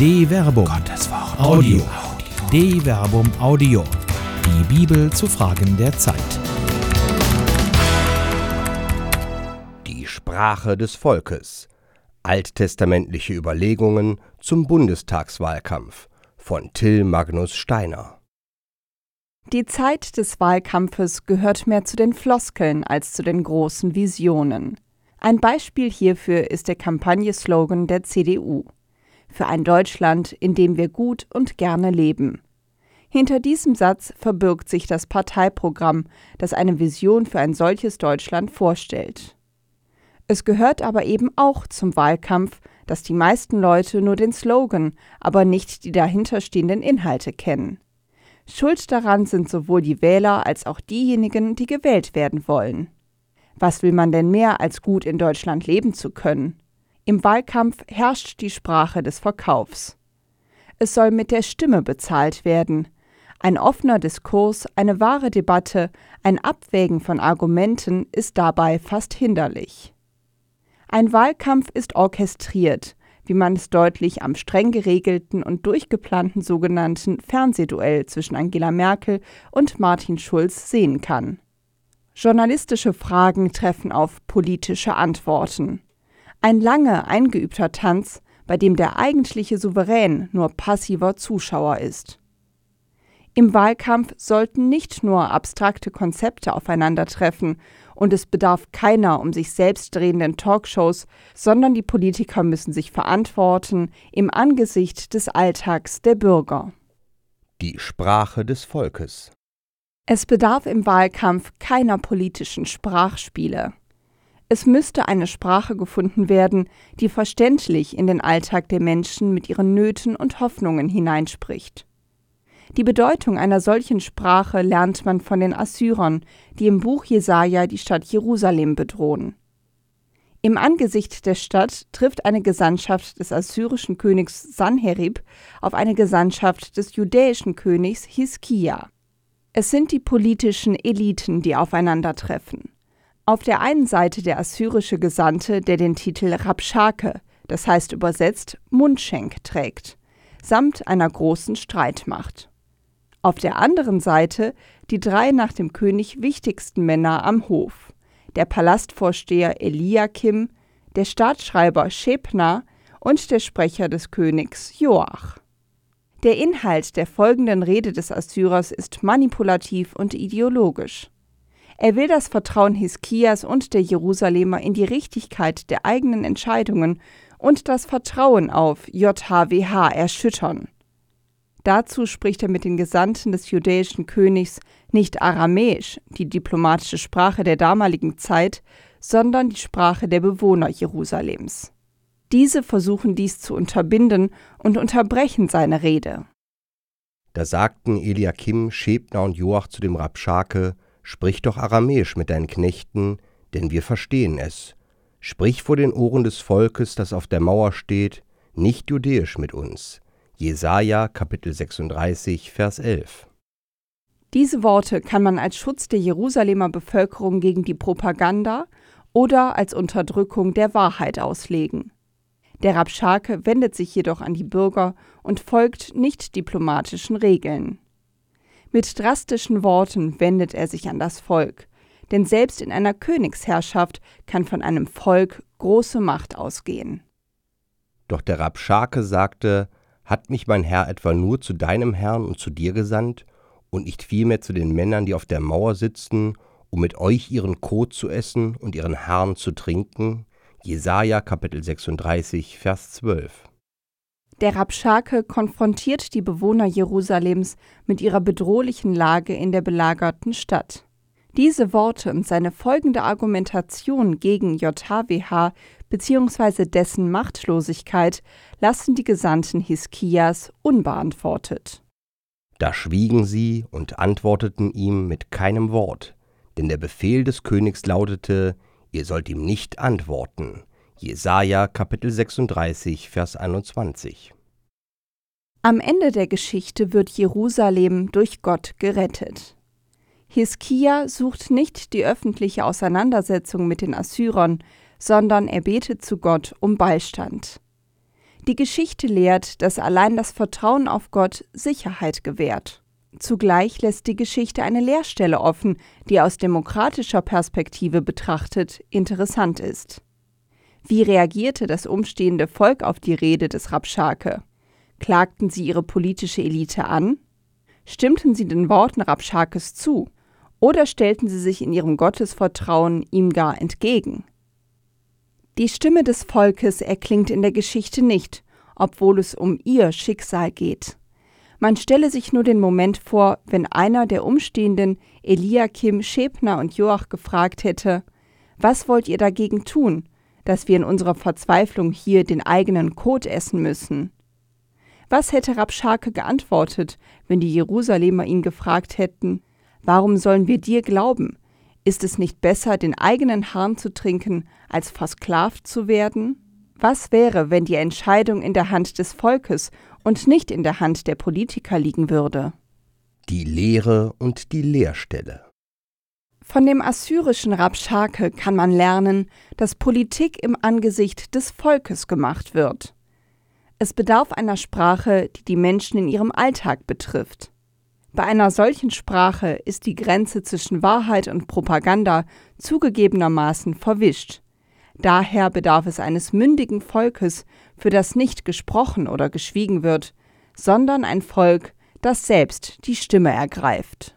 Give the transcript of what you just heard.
De Verbum. Gottes Wort. Audio. De Verbum Audio. Die Bibel zu Fragen der Zeit. Die Sprache des Volkes. Alttestamentliche Überlegungen zum Bundestagswahlkampf von Till Magnus Steiner. Die Zeit des Wahlkampfes gehört mehr zu den Floskeln als zu den großen Visionen. Ein Beispiel hierfür ist der Kampagneslogan der CDU für ein Deutschland, in dem wir gut und gerne leben. Hinter diesem Satz verbirgt sich das Parteiprogramm, das eine Vision für ein solches Deutschland vorstellt. Es gehört aber eben auch zum Wahlkampf, dass die meisten Leute nur den Slogan, aber nicht die dahinterstehenden Inhalte kennen. Schuld daran sind sowohl die Wähler als auch diejenigen, die gewählt werden wollen. Was will man denn mehr, als gut in Deutschland leben zu können? Im Wahlkampf herrscht die Sprache des Verkaufs. Es soll mit der Stimme bezahlt werden. Ein offener Diskurs, eine wahre Debatte, ein Abwägen von Argumenten ist dabei fast hinderlich. Ein Wahlkampf ist orchestriert, wie man es deutlich am streng geregelten und durchgeplanten sogenannten Fernsehduell zwischen Angela Merkel und Martin Schulz sehen kann. Journalistische Fragen treffen auf politische Antworten. Ein lange eingeübter Tanz, bei dem der eigentliche Souverän nur passiver Zuschauer ist. Im Wahlkampf sollten nicht nur abstrakte Konzepte aufeinandertreffen und es bedarf keiner um sich selbst drehenden Talkshows, sondern die Politiker müssen sich verantworten im Angesicht des Alltags der Bürger. Die Sprache des Volkes. Es bedarf im Wahlkampf keiner politischen Sprachspiele. Es müsste eine Sprache gefunden werden, die verständlich in den Alltag der Menschen mit ihren Nöten und Hoffnungen hineinspricht. Die Bedeutung einer solchen Sprache lernt man von den Assyrern, die im Buch Jesaja die Stadt Jerusalem bedrohen. Im Angesicht der Stadt trifft eine Gesandtschaft des assyrischen Königs Sanherib auf eine Gesandtschaft des judäischen Königs Hiskia. Es sind die politischen Eliten, die aufeinandertreffen. Auf der einen Seite der assyrische Gesandte, der den Titel Rabschake, das heißt übersetzt Mundschenk, trägt, samt einer großen Streitmacht. Auf der anderen Seite die drei nach dem König wichtigsten Männer am Hof, der Palastvorsteher Eliakim, der Staatsschreiber Schebna und der Sprecher des Königs Joach. Der Inhalt der folgenden Rede des Assyrers ist manipulativ und ideologisch. Er will das Vertrauen Hiskias und der Jerusalemer in die Richtigkeit der eigenen Entscheidungen und das Vertrauen auf JHWH erschüttern. Dazu spricht er mit den Gesandten des judäischen Königs nicht Aramäisch, die diplomatische Sprache der damaligen Zeit, sondern die Sprache der Bewohner Jerusalems. Diese versuchen dies zu unterbinden und unterbrechen seine Rede. Da sagten Eliakim, Schebner und Joach zu dem Rabschake, Sprich doch Aramäisch mit deinen Knechten, denn wir verstehen es. Sprich vor den Ohren des Volkes, das auf der Mauer steht, nicht judäisch mit uns, Jesaja Kapitel 36, Vers 11. Diese Worte kann man als Schutz der Jerusalemer Bevölkerung gegen die Propaganda oder als Unterdrückung der Wahrheit auslegen. Der Rabschake wendet sich jedoch an die Bürger und folgt nicht diplomatischen Regeln. Mit drastischen Worten wendet er sich an das Volk, denn selbst in einer Königsherrschaft kann von einem Volk große Macht ausgehen. Doch der Rabschake sagte, hat mich mein Herr etwa nur zu deinem Herrn und zu dir gesandt und nicht vielmehr zu den Männern, die auf der Mauer sitzen, um mit euch ihren Kot zu essen und ihren Herrn zu trinken? Jesaja Kapitel 36, Vers 12. Der Rabschake konfrontiert die Bewohner Jerusalems mit ihrer bedrohlichen Lage in der belagerten Stadt. Diese Worte und seine folgende Argumentation gegen JHWH bzw. dessen Machtlosigkeit lassen die Gesandten Hiskias unbeantwortet. Da schwiegen sie und antworteten ihm mit keinem Wort, denn der Befehl des Königs lautete: Ihr sollt ihm nicht antworten. Jesaja Kapitel 36, Vers 21. Am Ende der Geschichte wird Jerusalem durch Gott gerettet. Hiskia sucht nicht die öffentliche Auseinandersetzung mit den Assyrern, sondern er betet zu Gott um Beistand. Die Geschichte lehrt, dass allein das Vertrauen auf Gott Sicherheit gewährt. Zugleich lässt die Geschichte eine Leerstelle offen, die aus demokratischer Perspektive betrachtet interessant ist. Wie reagierte das umstehende Volk auf die Rede des Rabschake? Klagten sie ihre politische Elite an? Stimmten sie den Worten Rabschakes zu? Oder stellten sie sich in ihrem Gottesvertrauen ihm gar entgegen? Die Stimme des Volkes erklingt in der Geschichte nicht, obwohl es um ihr Schicksal geht. Man stelle sich nur den Moment vor, wenn einer der Umstehenden Eliakim, Schebner und Joach gefragt hätte, was wollt ihr dagegen tun, dass wir in unserer Verzweiflung hier den eigenen Kot essen müssen? Was hätte Rabschake geantwortet, wenn die Jerusalemer ihn gefragt hätten, warum sollen wir dir glauben? Ist es nicht besser, den eigenen Harn zu trinken, als versklavt zu werden? Was wäre, wenn die Entscheidung in der Hand des Volkes und nicht in der Hand der Politiker liegen würde? Die Lehre und die Lehrstelle. Von dem assyrischen Rabschake kann man lernen, dass Politik im Angesicht des Volkes gemacht wird. Es bedarf einer Sprache, die die Menschen in ihrem Alltag betrifft. Bei einer solchen Sprache ist die Grenze zwischen Wahrheit und Propaganda zugegebenermaßen verwischt. Daher bedarf es eines mündigen Volkes, für das nicht gesprochen oder geschwiegen wird, sondern ein Volk, das selbst die Stimme ergreift.